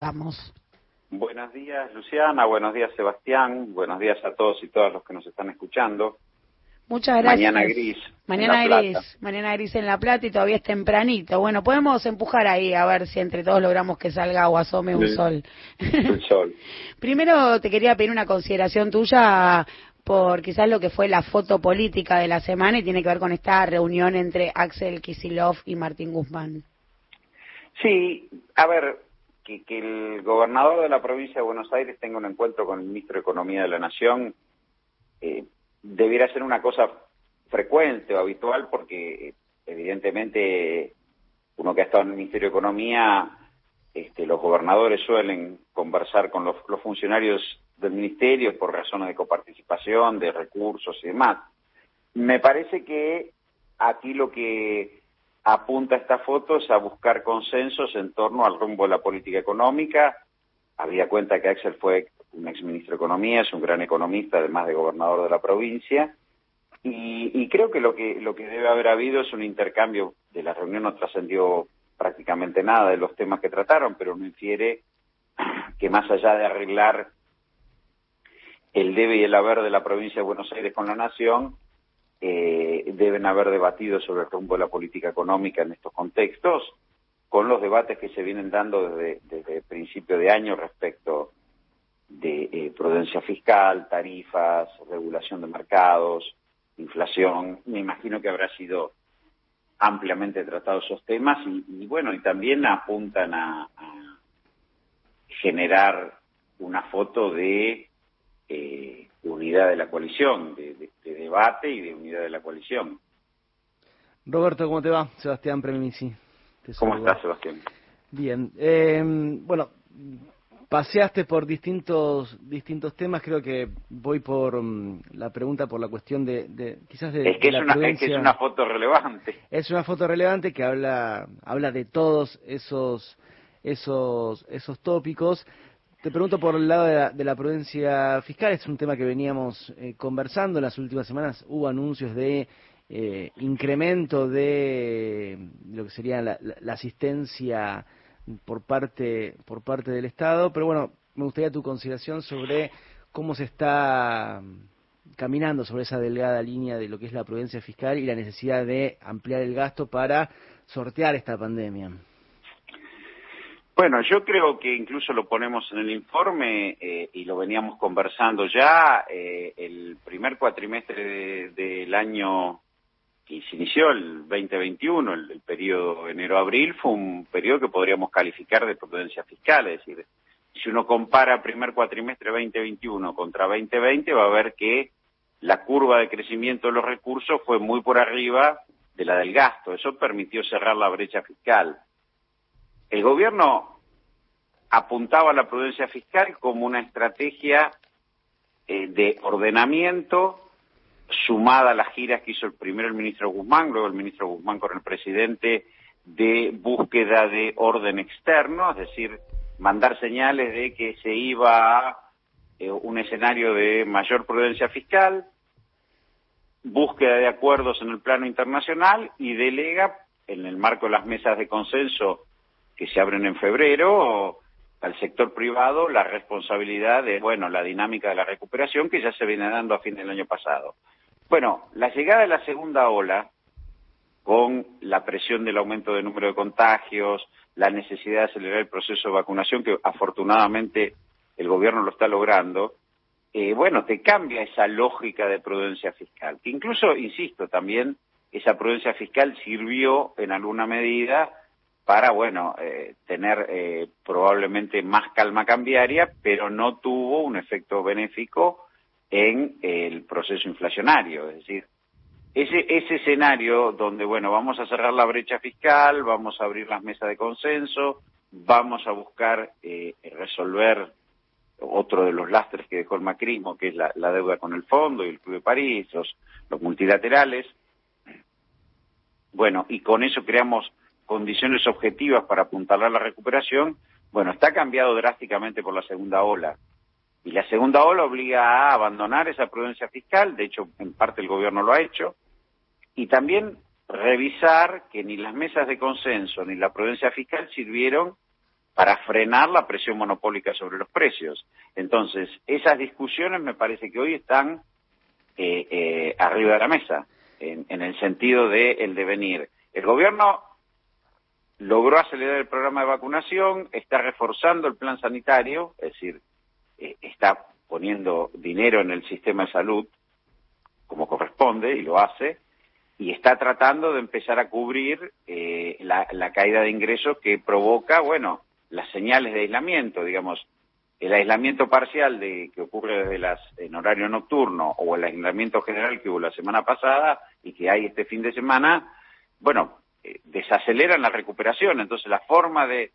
Vamos. Buenos días, Luciana. Buenos días, Sebastián. Buenos días a todos y todas los que nos están escuchando. Muchas gracias. Mañana gris. Mañana gris. Mañana gris en La Plata y todavía es tempranito. Bueno, podemos empujar ahí a ver si entre todos logramos que salga o asome un sol. El sol. Primero te quería pedir una consideración tuya por quizás lo que fue la foto política de la semana y tiene que ver con esta reunión entre Axel Kisilov y Martín Guzmán. Sí, a ver, que, el gobernador de la provincia de Buenos Aires tenga un encuentro con el ministro de Economía de la Nación eh, debiera ser una cosa frecuente o habitual porque evidentemente uno que ha estado en el Ministerio de Economía, este, los gobernadores suelen conversar con los, los funcionarios del ministerio por razones de coparticipación, de recursos y demás. Me parece que aquí lo que apunta esta foto es a buscar consensos en torno al rumbo de la política económica. Había cuenta que Axel fue un exministro de Economía, es un gran economista, además de gobernador de la provincia. Y, creo que lo que lo que debe haber habido es un intercambio de la reunión, no trascendió prácticamente nada de los temas que trataron, pero no infiere que más allá de arreglar el debe y el haber de la provincia de Buenos Aires con la nación, eh, deben haber debatido sobre el rumbo de la política económica en estos contextos, con los debates que se vienen dando desde, principio de año respecto de eh, prudencia fiscal, tarifas, regulación de mercados, inflación. Me imagino que habrá sido ampliamente tratados esos temas y, bueno, y también apuntan a, generar una foto de eh, unidad de la coalición, de, debate y de unidad de la coalición. Roberto, ¿cómo te va? Sebastián Premisi. ¿Cómo estás, Sebastián? Bien. Eh, bueno, paseaste por distintos distintos temas. Creo que voy por mm, la pregunta por la cuestión de, quizás de, es que, es, una, es que es una foto relevante. Es una foto relevante que habla habla de todos esos esos esos tópicos. Te pregunto por el lado de la, de la prudencia fiscal, es un tema que veníamos eh, conversando en las últimas semanas. Hubo anuncios de eh, incremento de lo que sería la, asistencia por parte por parte del Estado, pero bueno, me gustaría tu consideración sobre cómo se está caminando sobre esa delgada línea de lo que es la prudencia fiscal y la necesidad de ampliar el gasto para sortear esta pandemia. Bueno, yo creo que incluso lo ponemos en el informe eh, y lo veníamos conversando ya, eh, el primer cuatrimestre del año que se inició el 2021, el, el periodo enero-abril, fue un periodo que podríamos calificar de prudencia fiscal, es decir, si uno compara primer cuatrimestre 2021 contra 2020, va a ver que la curva de crecimiento de los recursos fue muy por arriba de la del gasto. Eso permitió cerrar la brecha fiscal. El gobierno apuntaba a la prudencia fiscal como una estrategia eh, de ordenamiento sumada a las giras que hizo el primero el ministro Guzmán, luego el ministro Guzmán con el presidente de búsqueda de orden externo, es decir, mandar señales de que se iba a eh, un escenario de mayor prudencia fiscal, búsqueda de acuerdos en el plano internacional y delega, en el marco de las mesas de consenso que se abren en febrero, al sector privado la responsabilidad de, bueno, la dinámica de la recuperación que ya se viene dando a fin del año pasado. Bueno, la llegada de la segunda ola, con la presión del aumento del número de contagios, la necesidad de acelerar el proceso de vacunación, que afortunadamente el gobierno lo está logrando, eh, bueno, te cambia esa lógica de prudencia fiscal, que incluso, insisto, también esa prudencia fiscal sirvió en alguna medida para, bueno, eh, tener eh, probablemente más calma cambiaria, pero no tuvo un efecto benéfico en el proceso inflacionario. Es decir, ese, ese escenario donde, bueno, vamos a cerrar la brecha fiscal, vamos a abrir las mesas de consenso, vamos a buscar eh, resolver otro de los lastres que dejó el macrismo, que es la, deuda con el Fondo y el Club de París, los, los multilaterales. Bueno, y con eso creamos condiciones objetivas para apuntalar la recuperación. Bueno, está cambiado drásticamente por la segunda ola. Y la segunda ola obliga a abandonar esa prudencia fiscal, de hecho, en parte el gobierno lo ha hecho, y también revisar que ni las mesas de consenso ni la prudencia fiscal sirvieron para frenar la presión monopólica sobre los precios. Entonces, esas discusiones me parece que hoy están eh, eh, arriba de la mesa, en, el sentido de el devenir. El gobierno logró acelerar el programa de vacunación, está reforzando el plan sanitario, es decir, eh, está poniendo dinero en el sistema de salud como corresponde y lo hace, y está tratando de empezar a cubrir la, la, caída de ingresos que provoca, bueno, las señales de aislamiento, digamos, el aislamiento parcial de que ocurre desde las en horario nocturno o el aislamiento general que hubo la semana pasada y que hay este fin de semana, bueno, eh, desaceleran la recuperación. Entonces, la forma de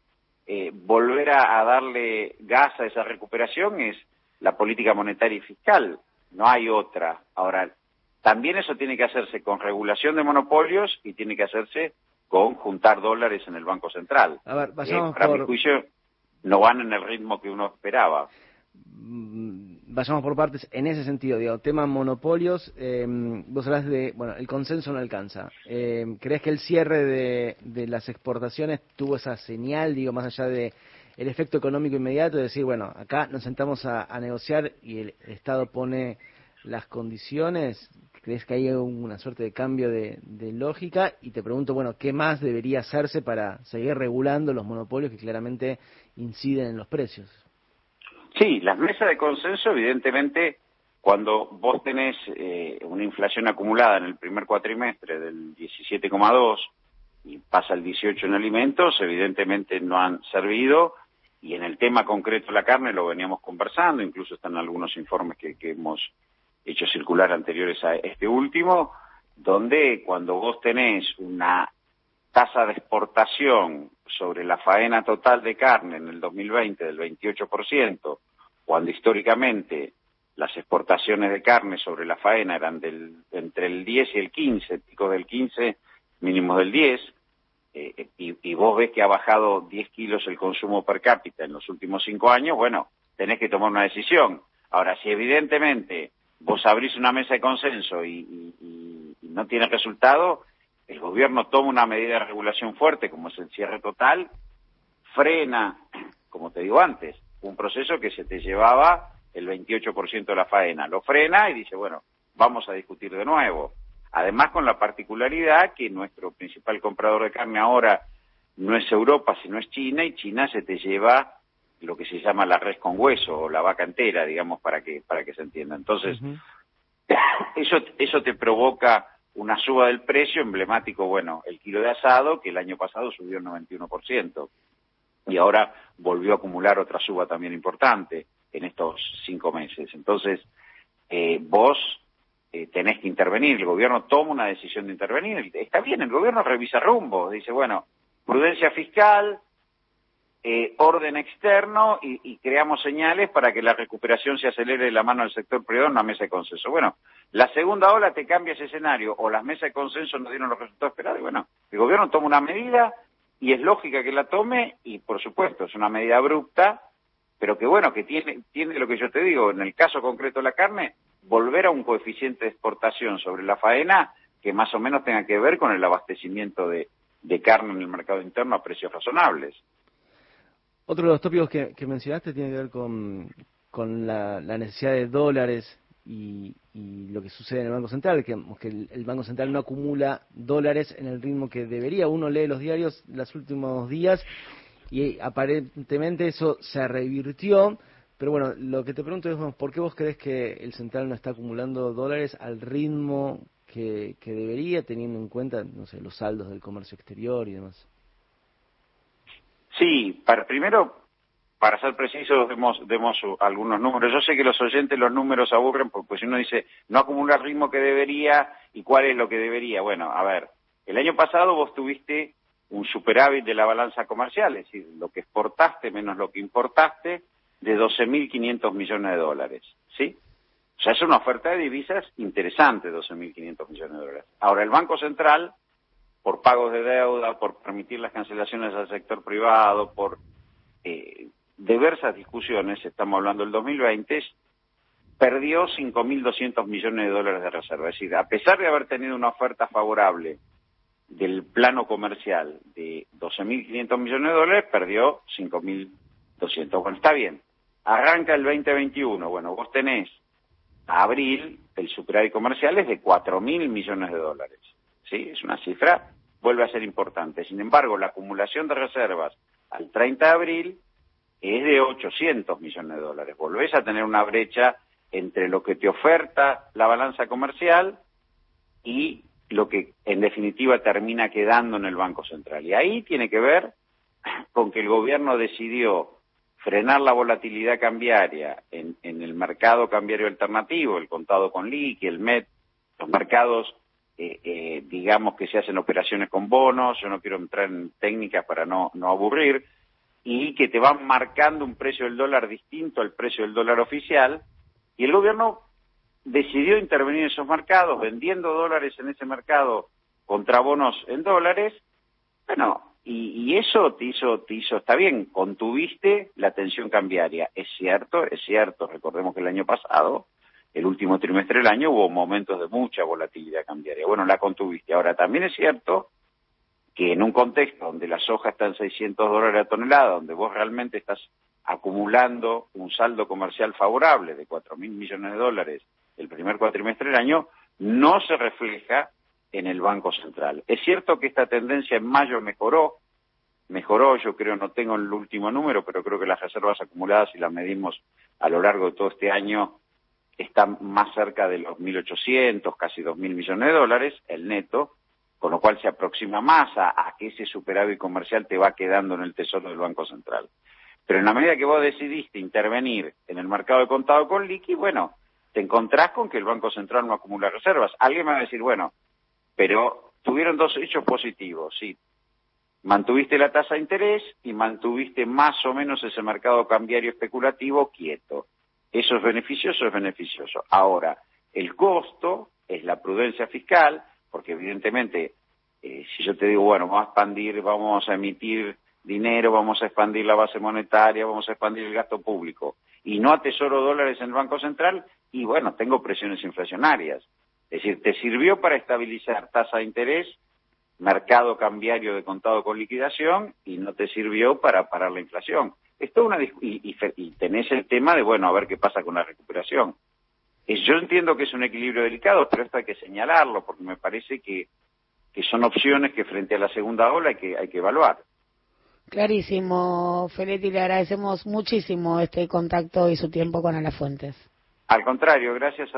eh, volver a, darle gas a esa recuperación es la política monetaria y fiscal. No hay otra. Ahora, también eso tiene que hacerse con regulación de monopolios y tiene que hacerse con juntar dólares en el Banco Central. A ver, pasamos eh, para mi juicio, no van en el ritmo que uno esperaba. Mm, vayamos por partes en ese sentido, digo, tema monopolios, eh, vos hablas de, bueno, el consenso no alcanza. Eh, ¿Crees que el cierre de, de, las exportaciones tuvo esa señal, digo, más allá de el efecto económico inmediato, de decir, bueno, acá nos sentamos a negociar y el Estado pone las condiciones? ¿Crees que hay una suerte de cambio de, lógica? Y te pregunto, bueno, ¿qué más debería hacerse para seguir regulando los monopolios que claramente inciden en los precios? Sí, las mesas de consenso, evidentemente, cuando vos tenés eh, una inflación acumulada en el primer cuatrimestre del 17,2 y pasa el 18 en alimentos, evidentemente no han servido. Y en el tema concreto de la carne lo veníamos conversando, incluso están algunos informes que hemos hecho circular anteriores a este último, donde cuando vos tenés una tasa de exportación sobre la faena total de carne en el 2020 del 28%, cuando históricamente las exportaciones de carne sobre la faena eran del, entre el 10 y el 15, pico del 15, mínimo del 10, eh, y, y, vos ves que ha bajado 10 kilos el consumo per cápita en los últimos cinco años, bueno, tenés que tomar una decisión. Ahora, si evidentemente vos abrís una mesa de consenso y, no tiene resultado, el gobierno toma una medida de regulación fuerte, como es el cierre total, frena, como te digo antes, un proceso que se te llevaba el 28% de la faena. Lo frena y dice, bueno, vamos a discutir de nuevo. Además, con la particularidad que nuestro principal comprador de carne ahora no es Europa, sino es China, y China se te lleva lo que se llama la res con hueso o la vaca entera, digamos, para que, para que se entienda. Entonces, eso, eso te provoca una suba del precio emblemático, bueno, el kilo de asado, que el año pasado subió el 91%, y ahora volvió a acumular otra suba también importante en estos cinco meses. Entonces, eh, vos eh, tenés que intervenir, el gobierno toma una decisión de intervenir, está bien, el gobierno revisa rumbo, dice, bueno, prudencia fiscal, eh, orden externo y, creamos señales para que la recuperación se acelere de la mano del sector privado en una mesa de consenso. Bueno, la segunda ola te cambia ese escenario o las mesas de consenso no dieron los resultados esperados y bueno, el gobierno toma una medida y es lógica que la tome y por supuesto es una medida abrupta, pero que bueno, que tiene lo que yo te digo, en el caso concreto de la carne, volver a un coeficiente de exportación sobre la faena que más o menos tenga que ver con el abastecimiento de carne en el mercado interno a precios razonables. Otro de los tópicos que, mencionaste tiene que ver con, la, necesidad de dólares y, lo que sucede en el Banco Central, que, que el, Banco Central no acumula dólares en el ritmo que debería. Uno lee los diarios los últimos días y aparentemente eso se revirtió. Pero bueno, lo que te pregunto es, ¿por qué vos crees que el Central no está acumulando dólares al ritmo que, que debería, teniendo en cuenta, no sé, los saldos del comercio exterior y demás? Sí, para, primero, para ser precisos, demos, demos algunos números. Yo sé que los oyentes los números aburren porque si uno dice no acumula el ritmo que debería y cuál es lo que debería. Bueno, a ver, el año pasado vos tuviste un superávit de la balanza comercial, es decir, lo que exportaste menos lo que importaste, de 12.500 millones de dólares, ¿sí? O sea, es una oferta de divisas interesante, 12.500 millones de dólares. Ahora, el Banco Central por pagos de deuda, por permitir las cancelaciones al sector privado, por eh, diversas discusiones, estamos hablando del 2020, perdió 5.200 millones de dólares de reserva. Es decir, a pesar de haber tenido una oferta favorable del plano comercial de 12.500 millones de dólares, perdió 5.200. Bueno, está bien. Arranca el 2021. Bueno, vos tenés a abril el superávit comercial es de 4.000 millones de dólares. ¿Sí? Es una cifra, vuelve a ser importante. Sin embargo, la acumulación de reservas al 30 de abril es de 800 millones de dólares. Volvés a tener una brecha entre lo que te oferta la balanza comercial y lo que en definitiva termina quedando en el Banco Central. Y ahí tiene que ver con que el gobierno decidió frenar la volatilidad cambiaria en, el mercado cambiario alternativo, el contado con liqui, el MED, los mercados, eh, eh, digamos que se hacen operaciones con bonos, yo no quiero entrar en técnicas para no, no aburrir, y que te van marcando un precio del dólar distinto al precio del dólar oficial, y el gobierno decidió intervenir en esos mercados, vendiendo dólares en ese mercado contra bonos en dólares, bueno, y, eso te hizo, te hizo, está bien, contuviste la tensión cambiaria. Es cierto, es cierto, recordemos que el año pasado, el último trimestre del año, hubo momentos de mucha volatilidad cambiaria. Bueno, la contuviste. Ahora, también es cierto que en un contexto donde la soja está en 600 dólares a tonelada, donde vos realmente estás acumulando un saldo comercial favorable de 4 mil millones de dólares el primer cuatrimestre del año, no se refleja en el Banco Central. Es cierto que esta tendencia en mayo mejoró, mejoró, yo creo, no tengo el último número, pero creo que las reservas acumuladas, si las medimos a lo largo de todo este año, están más cerca de los 1.800, casi 2.000 millones de dólares, el neto, con lo cual se aproxima más a, a, que ese superávit comercial te va quedando en el tesoro del Banco Central. Pero en la medida que vos decidiste intervenir en el mercado de contado con liqui, bueno, te encontrás con que el Banco Central no acumula reservas. Alguien me va a decir, bueno, pero tuvieron dos hechos positivos, sí. Mantuviste la tasa de interés y mantuviste más o menos ese mercado cambiario especulativo quieto. Eso es beneficioso, es beneficioso. Ahora, el costo es la prudencia fiscal, porque evidentemente, eh, si yo te digo, bueno, vamos a expandir, vamos a emitir dinero, vamos a expandir la base monetaria, vamos a expandir el gasto público, y no atesoro dólares en el Banco Central, y bueno, tengo presiones inflacionarias. Es decir, te sirvió para estabilizar tasa de interés, mercado cambiario de contado con liquidación y no te sirvió para parar la inflación. Esto una y, y, tenés el tema de, bueno, a ver qué pasa con la recuperación. yo entiendo que es un equilibrio delicado, pero esto hay que señalarlo porque me parece que, que son opciones que frente a la segunda ola hay que, hay que evaluar. Clarísimo, Feletti, le agradecemos muchísimo este contacto y su tiempo con Alafuentes. Al contrario, gracias a